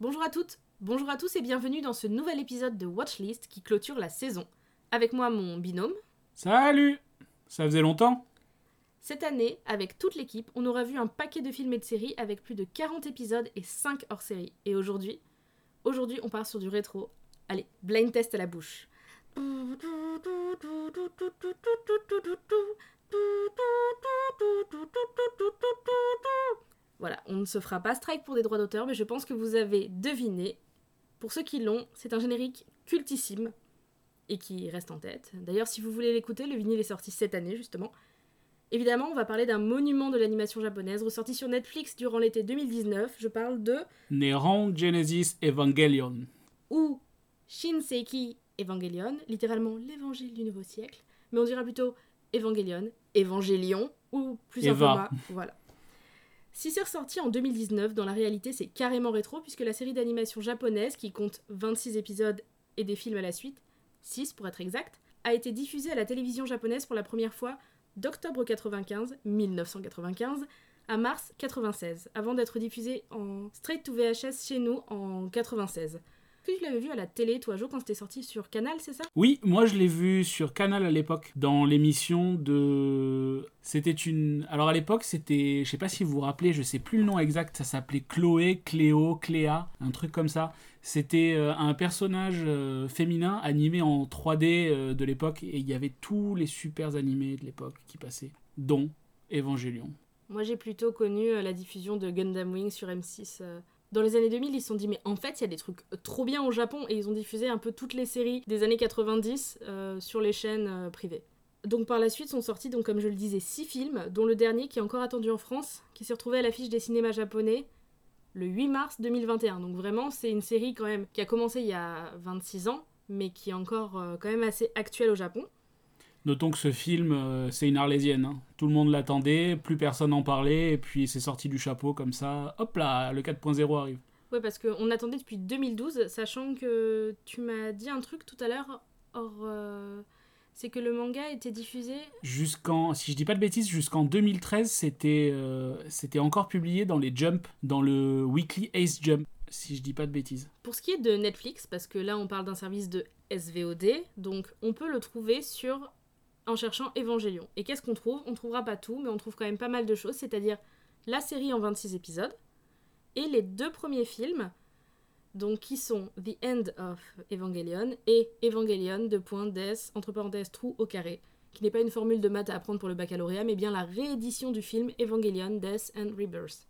Bonjour à toutes, bonjour à tous et bienvenue dans ce nouvel épisode de Watchlist qui clôture la saison. Avec moi mon binôme. Salut Ça faisait longtemps Cette année, avec toute l'équipe, on aura vu un paquet de films et de séries avec plus de 40 épisodes et 5 hors-série. Et aujourd'hui, aujourd'hui on part sur du rétro. Allez, blind test à la bouche. Voilà, on ne se fera pas strike pour des droits d'auteur, mais je pense que vous avez deviné. Pour ceux qui l'ont, c'est un générique cultissime et qui reste en tête. D'ailleurs, si vous voulez l'écouter, le vinyle est sorti cette année justement. Évidemment, on va parler d'un monument de l'animation japonaise ressorti sur Netflix durant l'été 2019. Je parle de Neron Genesis Evangelion. ou Shinseiki Evangelion, littéralement l'évangile du nouveau siècle, mais on dira plutôt Evangelion, Évangélion ou plus un Eva. format. Voilà. Si c'est ressorti en 2019, dans la réalité c'est carrément rétro puisque la série d'animation japonaise qui compte 26 épisodes et des films à la suite, 6 pour être exact, a été diffusée à la télévision japonaise pour la première fois d'octobre 95, 1995, à mars 96, avant d'être diffusée en straight to VHS chez nous en 96. Est-ce que tu l'avais vu à la télé, toi, Jo, quand c'était sorti sur Canal, c'est ça? Oui, moi je l'ai vu sur Canal à l'époque, dans l'émission de... C'était une... Alors à l'époque, c'était... Je sais pas si vous vous rappelez, je sais plus le nom exact, ça s'appelait Chloé, Cléo, Cléa, un truc comme ça. C'était euh, un personnage euh, féminin animé en 3D euh, de l'époque, et il y avait tous les super animés de l'époque qui passaient, dont Evangelion. Moi, j'ai plutôt connu la diffusion de Gundam Wing sur M6. Dans les années 2000, ils se sont dit, mais en fait, il y a des trucs trop bien au Japon, et ils ont diffusé un peu toutes les séries des années 90 euh, sur les chaînes euh, privées. Donc par la suite sont sortis, donc, comme je le disais, six films, dont le dernier qui est encore attendu en France, qui s'est retrouvé à l'affiche des cinémas japonais le 8 mars 2021. Donc vraiment, c'est une série quand même qui a commencé il y a 26 ans, mais qui est encore euh, quand même assez actuelle au Japon. Notons que ce film, euh, c'est une arlésienne. hein. Tout le monde l'attendait, plus personne n'en parlait, et puis c'est sorti du chapeau comme ça. Hop là, le 4.0 arrive. Ouais, parce qu'on attendait depuis 2012, sachant que tu m'as dit un truc tout à l'heure, or, euh, c'est que le manga était diffusé. Jusqu'en, si je dis pas de bêtises, jusqu'en 2013, c'était euh, c'était encore publié dans les Jump, dans le Weekly Ace Jump, si je dis pas de bêtises. Pour ce qui est de Netflix, parce que là on parle d'un service de SVOD, donc on peut le trouver sur en cherchant Evangelion. Et qu'est-ce qu'on trouve? On trouvera pas tout, mais on trouve quand même pas mal de choses, c'est-à-dire la série en 26 épisodes et les deux premiers films, donc qui sont The End of Evangelion et Evangelion de point des entre parenthèses trou au carré, qui n'est pas une formule de maths à apprendre pour le baccalauréat, mais bien la réédition du film Evangelion Death and Rebirth.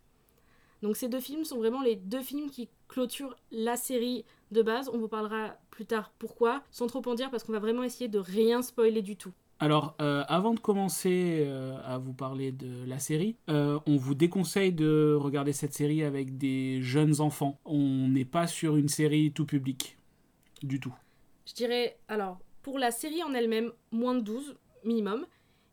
Donc ces deux films sont vraiment les deux films qui clôturent la série de base. On vous parlera plus tard pourquoi, sans trop en dire parce qu'on va vraiment essayer de rien spoiler du tout. Alors, euh, avant de commencer euh, à vous parler de la série, euh, on vous déconseille de regarder cette série avec des jeunes enfants. On n'est pas sur une série tout public, du tout. Je dirais, alors, pour la série en elle-même, moins de 12 minimum,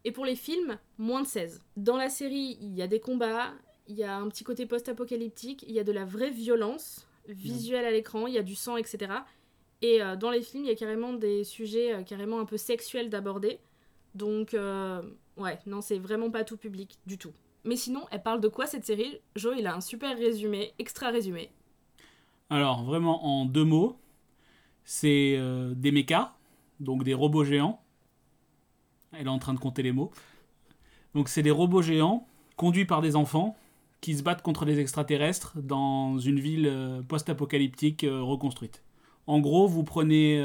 et pour les films, moins de 16. Dans la série, il y a des combats, il y a un petit côté post-apocalyptique, il y a de la vraie violence visuelle à l'écran, il y a du sang, etc. Et dans les films, il y a carrément des sujets carrément un peu sexuels d'aborder. Donc, euh, ouais, non, c'est vraiment pas tout public du tout. Mais sinon, elle parle de quoi cette série? Joe, il a un super résumé, extra résumé. Alors, vraiment, en deux mots, c'est euh, des mechas, donc des robots géants. Elle est en train de compter les mots. Donc, c'est des robots géants conduits par des enfants qui se battent contre des extraterrestres dans une ville euh, post-apocalyptique reconstruite. En gros, vous prenez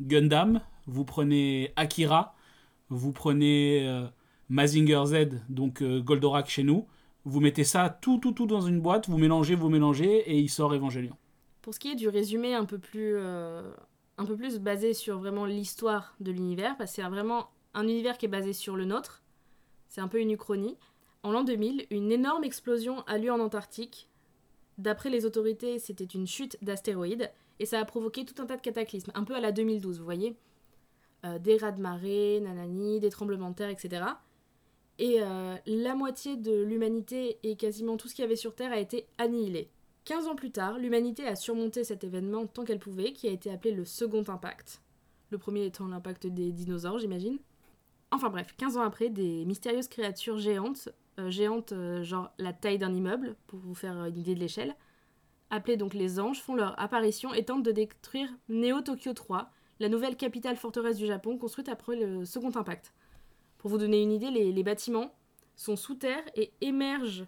Gundam, vous prenez Akira, vous prenez euh, Mazinger Z, donc euh, Goldorak chez nous, vous mettez ça tout, tout, tout dans une boîte, vous mélangez, vous mélangez, et il sort Evangelion. Pour ce qui est du résumé un peu plus, euh, un peu plus basé sur vraiment l'histoire de l'univers, parce que c'est vraiment un univers qui est basé sur le nôtre, c'est un peu une uchronie. En l'an 2000, une énorme explosion a lieu en Antarctique. D'après les autorités, c'était une chute d'astéroïdes, et ça a provoqué tout un tas de cataclysmes, un peu à la 2012, vous voyez Euh, Des raz de marée, nanani, des tremblements de terre, etc. Et euh, la moitié de l'humanité et quasiment tout ce qu'il y avait sur Terre a été annihilé. 15 ans plus tard, l'humanité a surmonté cet événement tant qu'elle pouvait, qui a été appelé le second impact. Le premier étant l'impact des dinosaures, j'imagine. Enfin bref, 15 ans après, des mystérieuses créatures géantes, euh, géantes genre la taille d'un immeuble, pour vous faire une idée de l'échelle, appelés donc les anges, font leur apparition et tentent de détruire Neo Tokyo 3, la nouvelle capitale forteresse du Japon construite après le second impact. Pour vous donner une idée, les, bâtiments sont sous terre et émergent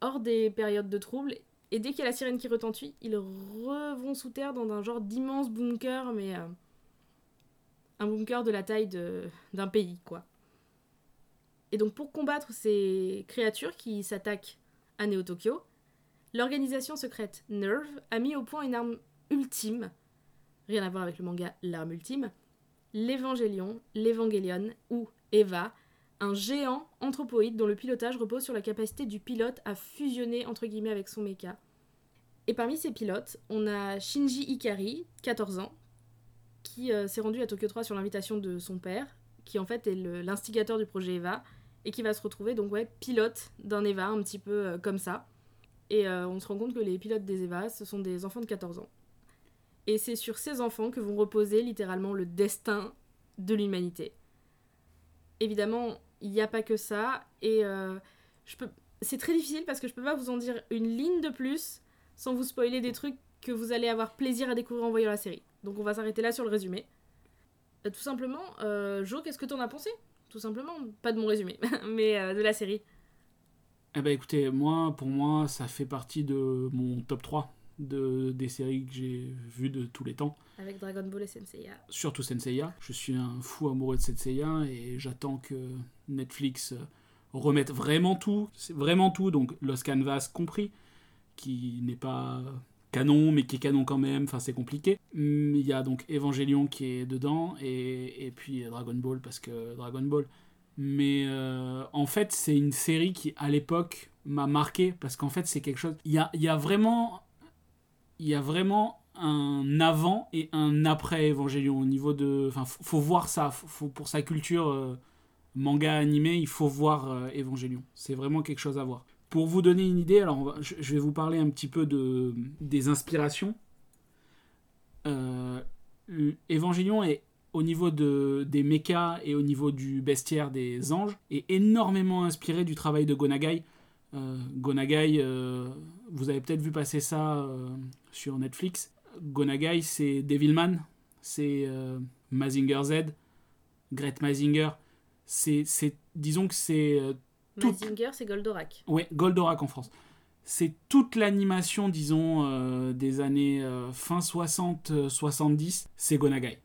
hors des périodes de troubles. Et dès qu'il y a la sirène qui retentit, ils revont sous terre dans un genre d'immense bunker, mais euh, un bunker de la taille d'un pays, quoi. Et donc pour combattre ces créatures qui s'attaquent à Neo Tokyo, l'organisation secrète Nerve a mis au point une arme ultime, rien à voir avec le manga L'arme ultime, l'Évangélion, l'Evangelion ou Eva, un géant anthropoïde dont le pilotage repose sur la capacité du pilote à fusionner entre guillemets avec son mecha. Et parmi ces pilotes, on a Shinji Ikari, 14 ans, qui euh, s'est rendu à Tokyo 3 sur l'invitation de son père, qui en fait est l'instigateur du projet Eva, et qui va se retrouver donc ouais, pilote d'un Eva un petit peu euh, comme ça. Et euh, on se rend compte que les pilotes des Eva, ce sont des enfants de 14 ans. Et c'est sur ces enfants que vont reposer littéralement le destin de l'humanité. Évidemment, il n'y a pas que ça, et euh, je peux... c'est très difficile parce que je peux pas vous en dire une ligne de plus sans vous spoiler des trucs que vous allez avoir plaisir à découvrir en voyant la série. Donc on va s'arrêter là sur le résumé. Euh, tout simplement, euh, Jo, qu'est-ce que t'en as pensé? Tout simplement, pas de mon résumé, mais de la série. Eh ben écoutez, moi, pour moi, ça fait partie de mon top 3 de, des séries que j'ai vues de tous les temps. Avec Dragon Ball et Senseiya. Surtout Senseiya. Je suis un fou amoureux de Senseiya et j'attends que Netflix euh, remette vraiment tout. C'est vraiment tout, donc Los Canvas compris, qui n'est pas canon, mais qui est canon quand même. Enfin, c'est compliqué. Hum, Il y a donc Evangelion qui est dedans et, et puis Dragon Ball parce que Dragon Ball. Mais euh, en fait, c'est une série qui, à l'époque, m'a marqué parce qu'en fait, c'est quelque chose. Il y a, il y a vraiment. Il y a vraiment un avant et un après Evangelion au niveau de. Enfin, faut, voir ça. Faut, pour sa culture euh, manga animé, il faut voir euh, Evangelion. C'est vraiment quelque chose à voir. Pour vous donner une idée, alors je vais vous parler un petit peu de, des inspirations. Euh, Evangelion est au niveau de, des mechas et au niveau du bestiaire des anges est énormément inspiré du travail de Gonagai. Euh, Gonagai, euh, vous avez peut-être vu passer ça euh, sur Netflix. Gonagai, c'est Devilman, c'est Mazinger Z, Great Mazinger. C'est, disons que c'est Tout- Mazinger, c'est Goldorak. Ouais, Goldorak en France. C'est toute l'animation, disons, euh, des années euh, fin 60-70, c'est Gonagai.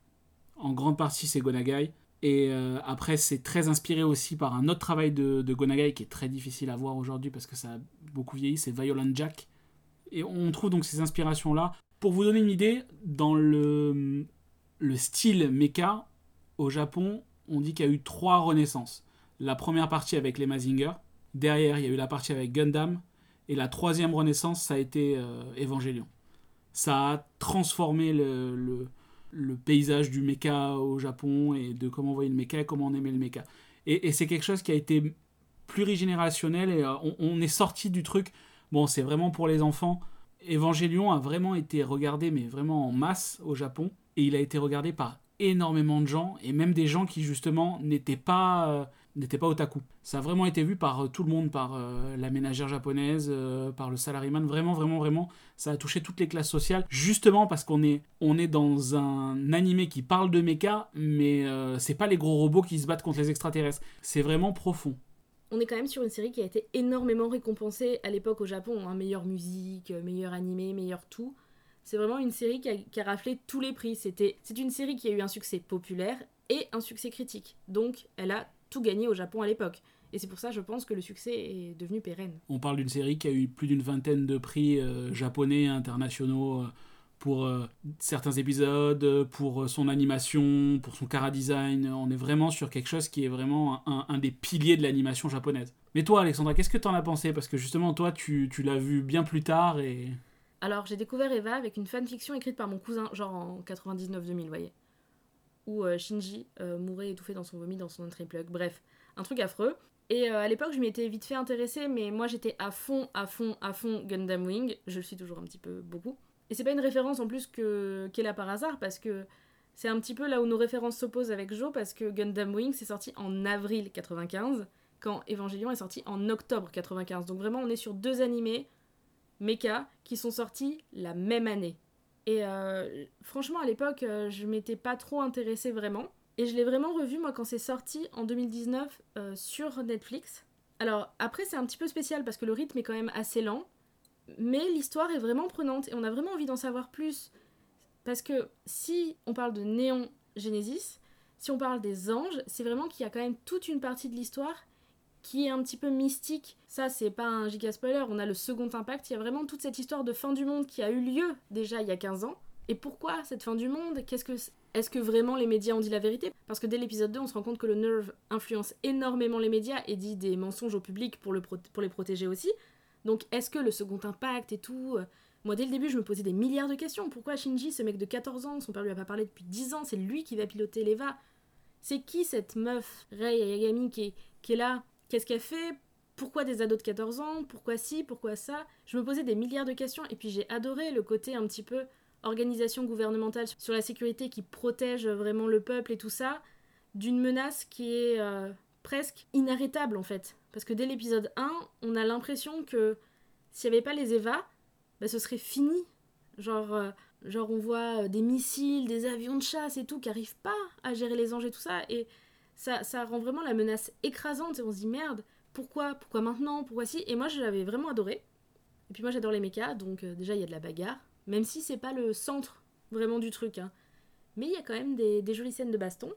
En grande partie, c'est Gonagai. Et euh, après, c'est très inspiré aussi par un autre travail de, de Gonagai qui est très difficile à voir aujourd'hui parce que ça a beaucoup vieilli, c'est Violent Jack. Et on trouve donc ces inspirations-là. Pour vous donner une idée, dans le, le style mecha, au Japon, on dit qu'il y a eu trois renaissances. La première partie avec les Mazinger, Derrière, il y a eu la partie avec Gundam. Et la troisième renaissance, ça a été euh, Evangelion. Ça a transformé le, le paysage du mecha au Japon et de comment on voyait le mecha et comment on aimait le mecha. Et, c'est quelque chose qui a été plurigénérationnel et euh, on, on est sorti du truc. Bon, c'est vraiment pour les enfants. Evangelion a vraiment été regardé, mais vraiment en masse au Japon. Et il a été regardé par énormément de gens et même des gens qui justement n'étaient pas euh, n'étaient pas otaku. Ça a vraiment été vu par euh, tout le monde, par euh, la ménagère japonaise, euh, par le salaryman, vraiment, vraiment, vraiment. Ça a touché toutes les classes sociales, justement parce qu'on est, on est dans un animé qui parle de mecha, mais euh, c'est pas les gros robots qui se battent contre les extraterrestres. C'est vraiment profond. On est quand même sur une série qui a été énormément récompensée à l'époque au Japon. Hein. Meilleure musique, meilleur animé, meilleur tout. C'est vraiment une série qui a, qui a raflé tous les prix. C'était, c'est une série qui a eu un succès populaire et un succès critique. Donc elle a tout gagné au Japon à l'époque. Et c'est pour ça, je pense, que le succès est devenu pérenne. On parle d'une série qui a eu plus d'une vingtaine de prix euh, japonais, internationaux, euh, pour euh, certains épisodes, euh, pour son animation, pour son cara design. On est vraiment sur quelque chose qui est vraiment un, un des piliers de l'animation japonaise. Mais toi, Alexandra, qu'est-ce que t'en as pensé? Parce que justement, toi, tu, tu l'as vu bien plus tard et... Alors, j'ai découvert Eva avec une fanfiction écrite par mon cousin, genre en 99-2000, vous voyez. Où euh, Shinji euh, mourait étouffé dans son vomi dans son plug. Bref, un truc affreux. Et euh, à l'époque, je m'y étais vite fait intéresser, mais moi j'étais à fond, à fond, à fond Gundam Wing. Je le suis toujours un petit peu beaucoup. Et c'est pas une référence en plus que qu'elle a par hasard, parce que c'est un petit peu là où nos références s'opposent avec Joe, parce que Gundam Wing c'est sorti en avril 95, quand Evangelion est sorti en octobre 95. Donc vraiment, on est sur deux animés mecha qui sont sortis la même année. Et euh, franchement, à l'époque, euh, je m'étais pas trop intéressée vraiment. Et je l'ai vraiment revu, moi, quand c'est sorti en 2019 euh, sur Netflix. Alors, après, c'est un petit peu spécial parce que le rythme est quand même assez lent. Mais l'histoire est vraiment prenante et on a vraiment envie d'en savoir plus. Parce que si on parle de Néon Genesis, si on parle des anges, c'est vraiment qu'il y a quand même toute une partie de l'histoire qui est un petit peu mystique. Ça, c'est pas un giga spoiler, on a le second impact. Il y a vraiment toute cette histoire de fin du monde qui a eu lieu déjà il y a 15 ans. Et pourquoi cette fin du monde? Est-ce que vraiment les médias ont dit la vérité? Parce que dès l'épisode 2, on se rend compte que le Nerve influence énormément les médias et dit des mensonges au public pour, le pour les protéger aussi. Donc est-ce que le second impact et tout euh, Moi dès le début je me posais des milliards de questions. Pourquoi Shinji, ce mec de 14 ans, son père lui a pas parlé depuis 10 ans, c'est lui qui va piloter l'Eva C'est qui cette meuf, Rei Yagami, qui qui est là? Qu'est-ce qu'elle fait Pourquoi des ados de 14 ans Pourquoi ci Pourquoi ça Je me posais des milliards de questions et puis j'ai adoré le côté un petit peu organisation gouvernementale sur la sécurité qui protège vraiment le peuple et tout ça, d'une menace qui est euh, presque inarrêtable en fait. Parce que dès l'épisode 1, on a l'impression que s'il n'y avait pas les Eva, bah, ce serait fini. Genre, euh, genre on voit euh, des missiles, des avions de chasse et tout qui n'arrivent pas à gérer les anges et tout ça. Et ça, rend vraiment la menace écrasante et on se dit merde, pourquoi Pourquoi maintenant Pourquoi si? Et moi je l'avais vraiment adoré. Et puis moi j'adore les mechas, donc déjà il y a de la bagarre, même si c'est pas le centre vraiment du truc. Hein. Mais il y a quand même des, jolies scènes de baston.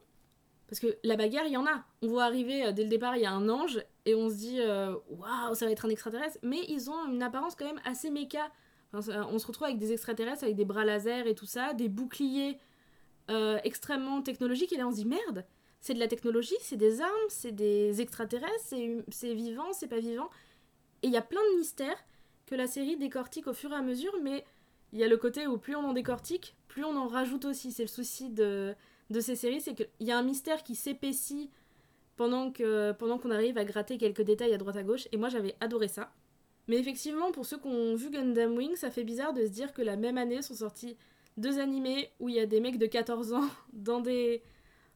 Parce que la bagarre, il y en a. On voit arriver euh, dès le départ, il y a un ange, et on se dit, euh, waouh, ça va être un extraterrestre. Mais ils ont une apparence quand même assez méca. on se retrouve avec des extraterrestres, avec des bras laser et tout ça, des boucliers euh, extrêmement technologiques, et là on se dit, merde, c'est de la technologie, c'est des armes, c'est des extraterrestres, c'est vivant, c'est pas vivant. Et il y a plein de mystères que la série décortique au fur et à mesure, mais il y a le côté où plus on en décortique, plus on en rajoute aussi. C'est le souci de, de ces séries, c'est qu'il y a un mystère qui s'épaissit pendant que pendant qu'on arrive à gratter quelques détails à droite à gauche. Et moi, j'avais adoré ça. Mais effectivement, pour ceux qui ont vu Gundam Wing, ça fait bizarre de se dire que la même année sont sortis deux animés où il y a des mecs de 14 ans dans des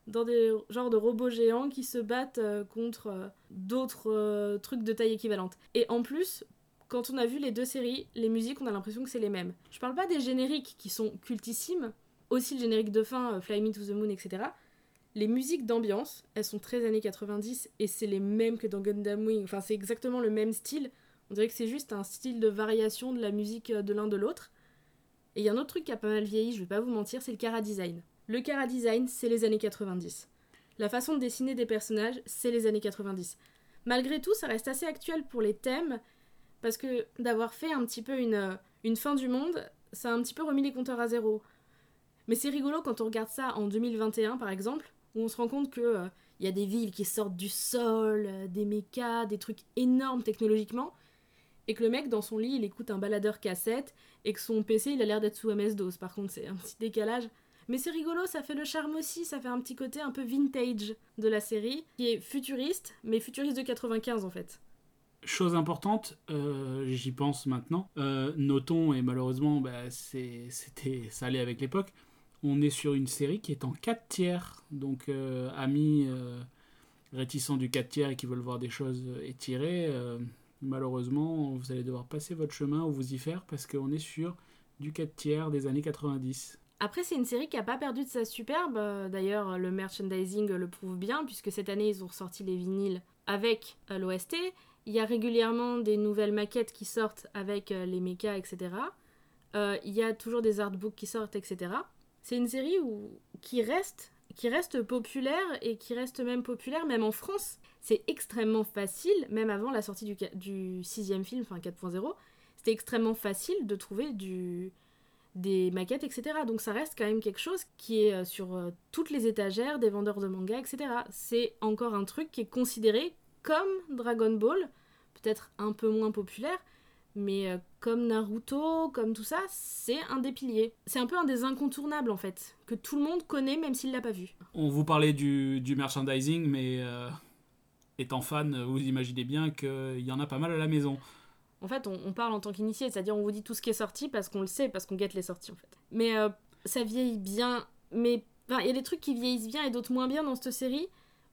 dans des genres de robots géants qui se battent euh, contre euh, d'autres euh, trucs de taille équivalente. Et en plus, quand on a vu les deux séries, les musiques, on a l'impression que c'est les mêmes. Je parle pas des génériques qui sont cultissimes, aussi le générique de fin, Fly Me to the Moon, etc. Les musiques d'ambiance, elles sont très années 90 et c'est les mêmes que dans Gundam Wing. Enfin, c'est exactement le même style. On dirait que c'est juste un style de variation de la musique de l'un de l'autre. Et il y a un autre truc qui a pas mal vieilli, je vais pas vous mentir, c'est le cara design. Le cara design, c'est les années 90. La façon de dessiner des personnages, c'est les années 90. Malgré tout, ça reste assez actuel pour les thèmes parce que d'avoir fait un petit peu une, une fin du monde, ça a un petit peu remis les compteurs à zéro. Mais c'est rigolo quand on regarde ça en 2021 par exemple, où on se rend compte que euh, il y a des villes qui sortent du sol, euh, des mechas, des trucs énormes technologiquement, et que le mec dans son lit il écoute un baladeur cassette, et que son PC il a l'air d'être sous MS-DOS. Par contre, c'est un petit décalage. Mais c'est rigolo, ça fait le charme aussi, ça fait un petit côté un peu vintage de la série, qui est futuriste, mais futuriste de 95 en fait. Chose importante, euh, j'y pense maintenant, euh, notons, et malheureusement bah, c'était, ça allait avec l'époque, on est sur une série qui est en 4 tiers, donc euh, amis réticents du 4 tiers et qui veulent voir des choses étirées, malheureusement vous allez devoir passer votre chemin ou vous y faire parce qu'on est sur du 4 tiers des années 90. Après, c'est une série qui n'a pas perdu de sa superbe. D'ailleurs, le merchandising le prouve bien, puisque cette année, ils ont ressorti les vinyles avec l'OST. Il y a régulièrement des nouvelles maquettes qui sortent avec euh, les mechas, etc. Euh, il y a toujours des artbooks qui sortent, etc. C'est une série qui, reste, populaire et qui reste même populaire, même en France. C'est extrêmement facile, même avant la sortie du sixième film, enfin 4.0, c'était extrêmement facile de trouver du, des maquettes, etc. Donc ça reste quand même quelque chose qui est euh, sur toutes les étagères des vendeurs de manga, etc. C'est encore un truc qui est considéré comme Dragon Ball, peut-être un peu moins populaire, mais euh, comme Naruto, comme tout ça, c'est un des piliers. C'est un peu un des incontournables en fait, que tout le monde connaît même s'il l'a pas vu. On vous parlait du, merchandising, mais euh, étant fan, vous imaginez bien qu'il y en a pas mal à la maison. En fait, on, parle en tant qu'initié, c'est-à-dire on vous dit tout ce qui est sorti parce qu'on le sait, parce qu'on guette les sorties en fait. Mais euh, ça vieillit bien, mais il y a des trucs qui vieillissent bien et d'autres moins bien dans cette série,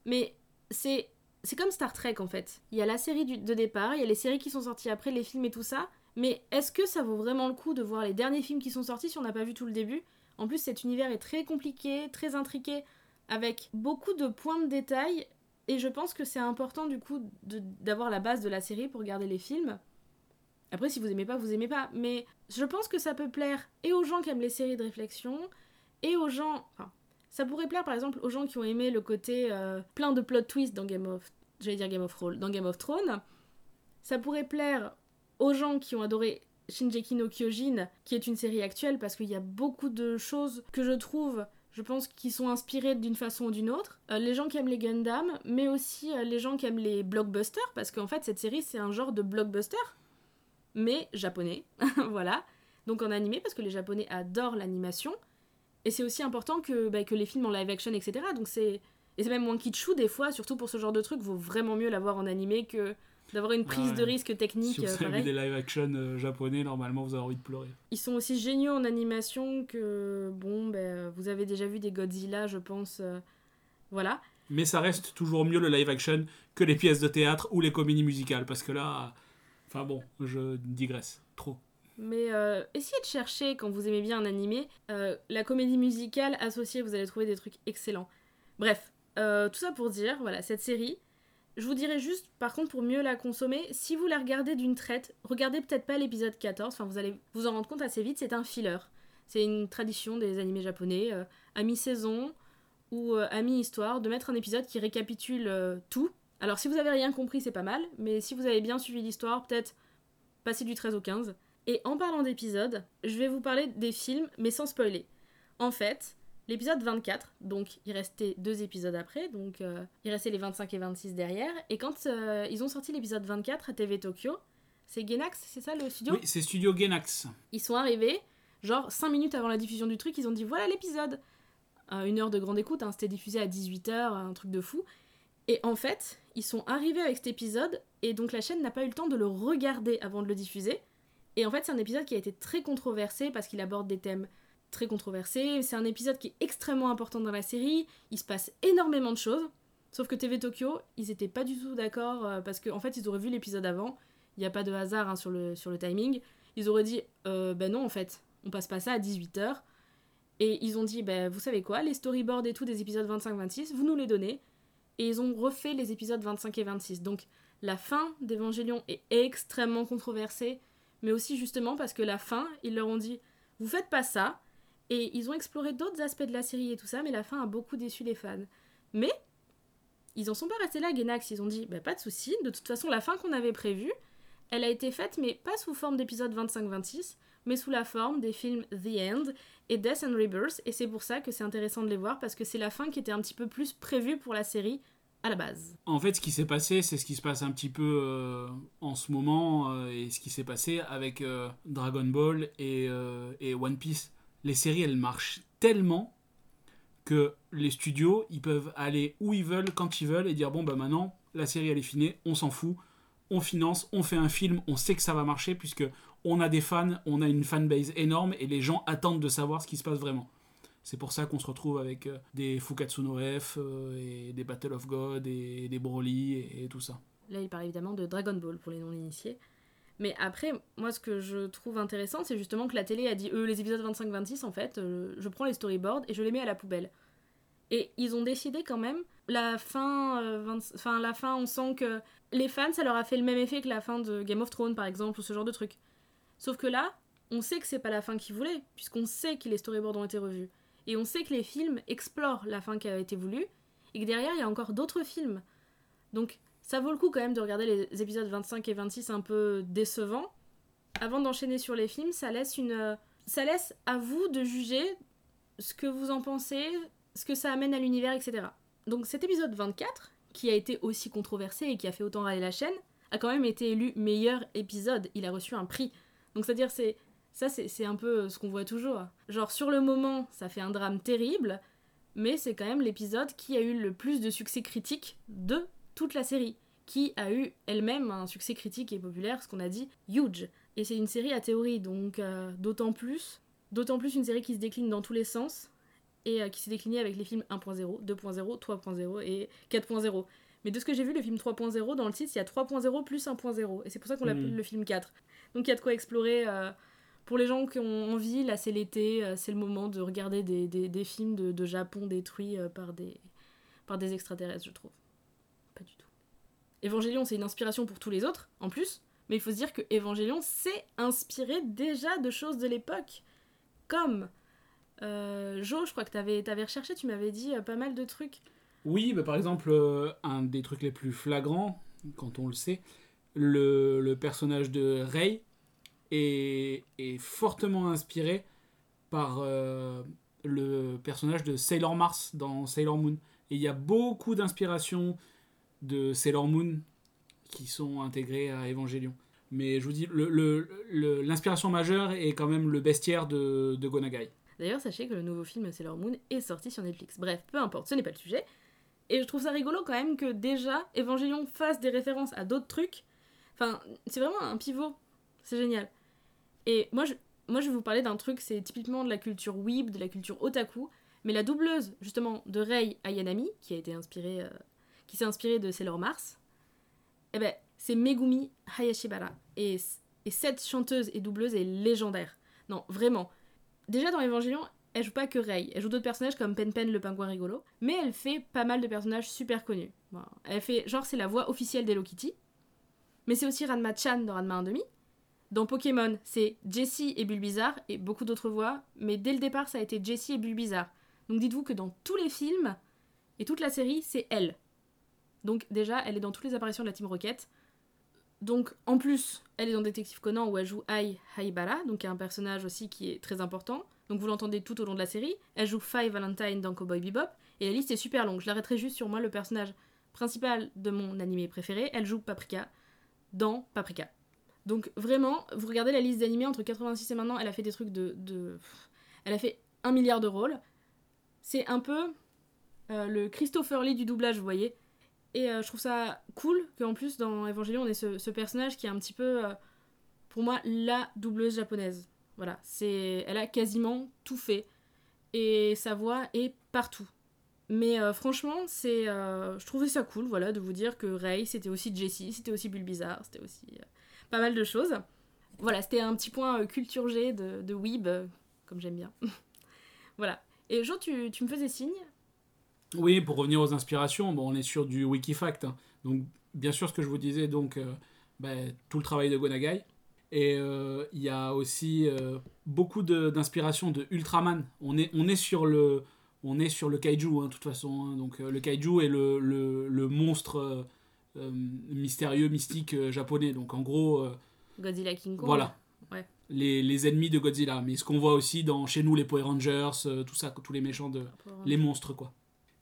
mais c'est c'est comme Star Trek en fait. Il y a la série de départ, il y a les séries qui sont sorties après, les films et tout ça, Mais est-ce que ça vaut vraiment le coup de voir les derniers films qui sont sortis si on n'a pas vu tout le début? En plus, cet univers est très compliqué, très intriqué, avec beaucoup de points de détail. Et je pense que c'est important du coup d'avoir la base de la série pour regarder les films. Après, si vous aimez pas, vous aimez pas. Mais je pense que ça peut plaire et aux gens qui aiment les séries de réflexion, et aux gens. Ça pourrait plaire par exemple aux gens qui ont aimé le côté euh, plein de plot twists dans Game of. J'allais dire Game of Thrones. Dans Game of Thrones. Ça pourrait plaire aux gens qui ont adoré Shinjeki no Kyojin, qui est une série actuelle, parce qu'il y a beaucoup de choses que je trouve, je pense, qui sont inspirées d'une façon ou d'une autre. Euh, les gens qui aiment les Gundam, mais aussi euh, les gens qui aiment les blockbusters, parce qu'en fait, cette série, c'est un genre de blockbuster, mais japonais, voilà. Donc en animé, parce que les Japonais adorent l'animation. Et c'est aussi important que, bah, que les films en live action, etc. Donc c'est. Et c'est même moins kitschou des fois, surtout pour ce genre de truc, vaut vraiment mieux l'avoir en animé que d'avoir une prise de risque technique. Si vous avez des live action euh, japonais, normalement vous avez envie de pleurer. Ils sont aussi géniaux en animation que, bon, ben, vous avez déjà vu des Godzilla, je pense. Euh, voilà. Mais ça reste toujours mieux le live action que les pièces de théâtre ou les comédies musicales, parce que là. Enfin bon, je digresse. Trop. Mais euh, essayez de chercher, quand vous aimez bien un animé, la comédie musicale associée, vous allez trouver des trucs excellents. Bref, tout ça pour dire, voilà, cette série, je vous dirais juste, par contre, pour mieux la consommer, si vous la regardez d'une traite, regardez peut-être pas l'épisode 14, enfin vous allez vous en rendre compte assez vite, c'est un filler. C'est une tradition des animés japonais, euh, à mi-saison ou euh, à mi-histoire, de mettre un épisode qui récapitule euh, tout. Alors si vous avez rien compris, c'est pas mal, mais si vous avez bien suivi l'histoire, peut-être passer du 13 au 15. Et en parlant d'épisodes, je vais vous parler des films, mais sans spoiler. En fait, l'épisode 24, donc il restait deux épisodes après, donc euh, il restait les 25 et 26 derrière. Et quand euh, ils ont sorti l'épisode 24 à TV Tokyo, c'est Genax, c'est ça le studio? Oui, c'est Studio Genax. Ils sont arrivés, genre 5 minutes avant la diffusion du truc, ils ont dit voilà l'épisode. Euh, une heure de grande écoute, hein, c'était diffusé à 18h, un truc de fou. Et en fait, ils sont arrivés avec cet épisode, et donc la chaîne n'a pas eu le temps de le regarder avant de le diffuser. Et en fait, c'est un épisode qui a été très controversé parce qu'il aborde des thèmes très controversé. C'est un épisode qui est extrêmement important dans la série. Il se passe énormément de choses. Sauf que TV Tokyo, ils étaient pas du tout d'accord euh, parce qu'en en fait, ils auraient vu l'épisode avant. Il n'y a pas de hasard hein, sur, le, sur le timing. Ils auraient dit euh, ben non, en fait, on passe pas ça à 18h. Et ils ont dit ben vous savez quoi, les storyboards et tout des épisodes 25-26, vous nous les donnez. Et ils ont refait les épisodes 25 et 26. Donc la fin d'Evangelion est extrêmement controversée, mais aussi justement parce que la fin, ils leur ont dit vous faites pas ça, et ils ont exploré d'autres aspects de la série et tout ça, mais la fin a beaucoup déçu les fans. Mais ils en sont pas restés là, Genax. Ils ont dit bah, pas de souci, de toute façon, la fin qu'on avait prévue, elle a été faite, mais pas sous forme d'épisode 25-26, mais sous la forme des films The End et Death and Rebirth. Et c'est pour ça que c'est intéressant de les voir, parce que c'est la fin qui était un petit peu plus prévue pour la série à la base. En fait, ce qui s'est passé, c'est ce qui se passe un petit peu euh, en ce moment, euh, et ce qui s'est passé avec euh, Dragon Ball et, et One Piece les séries, elles marchent tellement que les studios, ils peuvent aller où ils veulent, quand ils veulent, et dire, bon, bah maintenant, la série, elle est finie, on s'en fout, on finance, on fait un film, on sait que ça va marcher, puisque on a des fans, on a une fanbase énorme, et les gens attendent de savoir ce qui se passe vraiment. C'est pour ça qu'on se retrouve avec euh, des Fukatsu F, euh, et des Battle of God, et des Broly, et, et tout ça. Là, il parle évidemment de Dragon Ball pour les non-initiés. Mais après, moi, ce que je trouve intéressant, c'est justement que la télé a dit, eux, les épisodes 25-26, en fait, euh, je prends les storyboards et je les mets à la poubelle. Et ils ont décidé quand même, la fin, euh, la fin, on sent que les fans, ça leur a fait le même effet que la fin de Game of Thrones, par exemple, ou ce genre de truc. Sauf que là, on sait que c'est pas la fin qu'ils voulaient, puisqu'on sait que les storyboards ont été revus. Et on sait que les films explorent la fin qui a été voulue, et que derrière, il y a encore d'autres films. Donc, ça vaut le coup quand même de regarder les épisodes 25 et 26 un peu décevants. Avant d'enchaîner sur les films, ça laisse une ça laisse à vous de juger ce que vous en pensez, ce que ça amène à l'univers, etc. Donc cet épisode 24, qui a été aussi controversé et qui a fait autant râler la chaîne, a quand même été élu meilleur épisode. Il a reçu un prix. Donc c'est-à-dire c'est ça c'est un peu ce qu'on voit toujours. Genre sur le moment, ça fait un drame terrible, mais c'est quand même l'épisode qui a eu le plus de succès critique de toute la série, qui a eu elle-même un succès critique et populaire, ce qu'on a dit, huge. Et c'est une série à théorie, donc euh, d'autant plus, d'autant plus une série qui se décline dans tous les sens, et euh, qui s'est déclinée avec les films 1.0, 2.0, 3.0 et 4.0. Mais de ce que j'ai vu, le film 3.0, dans le titre, il y a 3.0 plus 1.0. Et c'est pour ça qu'on l'appelle Mm. le film 4. Donc il y a de quoi explorer. euh, pour les gens qui ont envie, là c'est l'été, euh, c'est le moment de regarder des, des- des films de, de Japon détruits par, des, par des extraterrestres, je trouve. Pas du tout. Évangélion, c'est une inspiration pour tous les autres, en plus. Mais il faut se dire que Évangélion s'est inspiré déjà de choses de l'époque. Comme. Euh, Jo, je crois que t'avais avais recherché, tu m'avais dit euh, pas mal de trucs. Oui, bah, par exemple, euh, un des trucs les plus flagrants, quand on le sait, le, personnage de Rey est, fortement inspiré par le personnage de Sailor Mars dans Sailor Moon. Et il y a beaucoup d'inspirations de Sailor Moon qui sont intégrées à Evangelion. Mais je vous dis, l'inspiration majeure est quand même le bestiaire de Gonagai. D'ailleurs, sachez que le nouveau film Sailor Moon est sorti sur Netflix. Bref, peu importe, ce n'est pas le sujet. Et je trouve ça rigolo quand même que déjà Evangelion fasse des références à d'autres trucs. Enfin, c'est vraiment un pivot. C'est génial. Et moi je, moi, je vais vous parler d'un truc, c'est typiquement de la culture weeb, de la culture otaku. Mais la doubleuse, justement, de Rei Ayanami, qui a été inspirée, euh, qui s'est inspirée de Sailor Mars, eh ben, c'est Megumi Hayashibara. Et, et cette chanteuse et doubleuse est légendaire. Non, vraiment. Déjà dans Evangelion, elle joue pas que Rei, elle joue d'autres personnages comme Pen Pen le pingouin rigolo, mais elle fait pas mal de personnages super connus. Elle fait, genre, c'est la voix officielle d'Hello Kitty, mais c'est aussi Ranma Chan dans Ranma 1.5. Dans Pokémon, c'est Jessie et Bulbizarre et beaucoup d'autres voix, mais dès le départ, ça a été Jessie et Bulbizarre. Donc dites-vous que dans tous les films et toute la série, c'est elle. Donc déjà, elle est dans toutes les apparitions de la Team Rocket. Donc en plus, elle est dans Détective Conan où elle joue Ai Haibara, donc qui est un personnage aussi qui est très important. Donc vous l'entendez tout au long de la série. Elle joue Faye Valentine dans Cowboy Bebop. Et la liste est super longue. Je l'arrêterai juste sur moi, le personnage principal de mon animé préféré. Elle joue Paprika dans Paprika. Donc vraiment, vous regardez la liste d'animés entre 86 et maintenant, elle a fait des trucs de... de... Elle a fait un milliard de rôles. C'est un peu euh, le Christopher Lee du doublage, vous voyez. Et euh, je trouve ça cool qu'en plus dans Evangelion, on ait ce, personnage qui est un petit peu, euh, pour moi, la doubleuse japonaise. Voilà, c'est, elle a quasiment tout fait. Et sa voix est partout. Mais euh, franchement, c'est, je trouvais ça cool, voilà, de vous dire que Rei, c'était aussi Jessie, c'était aussi Bulbizarre, c'était aussi pas mal de choses. Voilà, c'était un petit point culture G de, Weeb, comme j'aime bien. voilà. Et Jo, tu, tu me faisais signe Oui, pour revenir aux inspirations, bon, on est sur du Wikifact. hein. Donc, bien sûr, ce que je vous disais, donc, euh, ben, tout le travail de Gonagai. Et euh, il y a aussi euh, beaucoup d'inspiration de, Ultraman. On est, on est sur le, on est sur le kaiju, hein, de toute façon. hein. Donc, le kaiju est le, le, le monstre mystérieux, mystique japonais. Donc, en gros, Godzilla King Kong. voilà. Ouais. Les, les ennemis de Godzilla. Mais ce qu'on voit aussi dans chez nous, les Power Rangers, tout ça, tous les méchants de, les monstres quoi.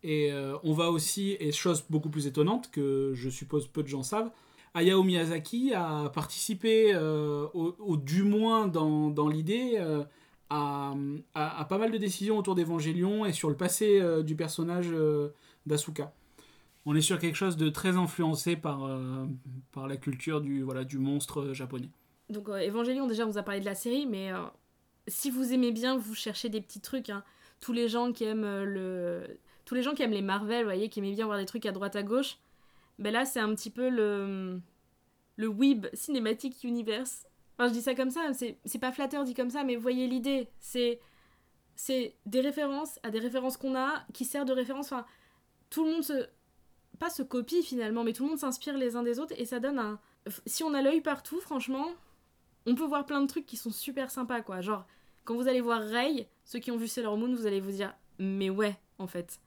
Et euh, on va aussi, et chose beaucoup plus étonnante que je suppose peu de gens savent, Hayao Miyazaki a participé, euh, au, du moins dans, dans l'idée, euh, à, à- pas mal de décisions autour d'Evangélion et sur le passé euh, du personnage d'Asuka. On est sur quelque chose de très influencé par, par la culture du, voilà, du monstre japonais. Donc Evangelion, déjà, on vous a parlé de la série, mais si vous aimez bien, vous cherchez des petits trucs. hein. Tous les gens qui aiment le, tous les gens qui aiment les Marvel, vous voyez, qui aiment bien voir des trucs à droite à gauche, ben là, c'est un petit peu le le Weeb Cinematic Universe. Enfin, je dis ça comme ça, c'est c'est pas flatteur dit comme ça, mais vous voyez l'idée. C'est c'est des références à des références qu'on a, qui servent de référence. Enfin, tout le monde se pas se copie finalement, mais tout le monde s'inspire les uns des autres et ça donne un. Si on a l'œil partout, franchement, on peut voir plein de trucs qui sont super sympas, quoi. Genre, quand vous allez voir Ray, ceux qui ont vu Sailor Moon, vous allez vous dire, mais ouais, en fait.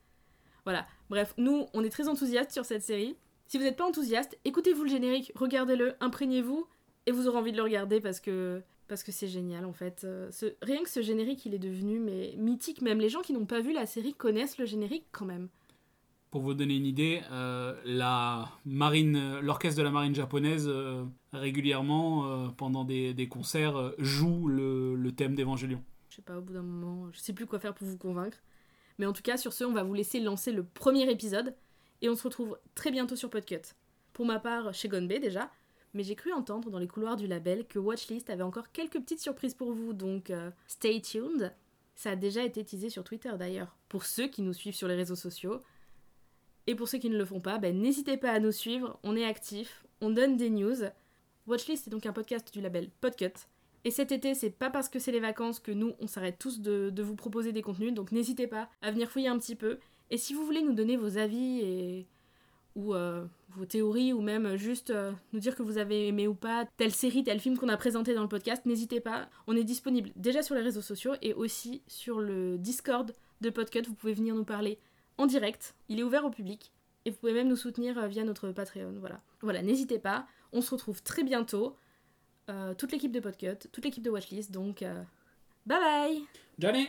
Voilà. Bref, nous, on est très enthousiastes sur cette série. Si vous n'êtes pas enthousiaste, écoutez-vous le générique, regardez-le, imprégnez-vous, et vous aurez envie de le regarder parce que parce que c'est génial en fait. Euh, ce- rien que ce générique, il est devenu mais mythique. Même les gens qui n'ont pas vu la série connaissent le générique quand même. Pour vous donner une idée, euh, la marine, l'orchestre de la marine japonaise euh, régulièrement pendant des, des concerts joue le, le thème d'Evangelion. Je sais pas, au bout d'un moment, je sais plus quoi faire pour vous convaincre. Mais en tout cas, sur ce, on va vous laisser lancer le premier épisode. Et on se retrouve très bientôt sur Podcut. Pour ma part, chez Gonbe déjà. Mais j'ai cru entendre dans les couloirs du label que Watchlist avait encore quelques petites surprises pour vous. Donc, euh, stay tuned. Ça a déjà été teasé sur Twitter d'ailleurs. Pour ceux qui nous suivent sur les réseaux sociaux. Et pour ceux qui ne le font pas, ben, n'hésitez pas à nous suivre, on est actifs, on donne des news. Watchlist est donc un podcast du label Podcut. Et cet été, c'est pas parce que c'est les vacances que nous, on s'arrête tous de, vous proposer des contenus, donc n'hésitez pas à venir fouiller un petit peu. Et si vous voulez nous donner vos avis ou euh, vos théories ou même juste euh, nous dire que vous avez aimé ou pas telle série, tel film qu'on a présenté dans le podcast, n'hésitez pas. On est disponible déjà sur les réseaux sociaux et aussi sur le Discord de Podcut. Vous pouvez venir nous parler en direct. Il est ouvert au public et vous pouvez même nous soutenir euh, via notre Patreon. Voilà. Voilà, n'hésitez pas. On se retrouve très bientôt. Toute l'équipe de Podcut, toute l'équipe de Watchlist. Donc, bye bye Johnny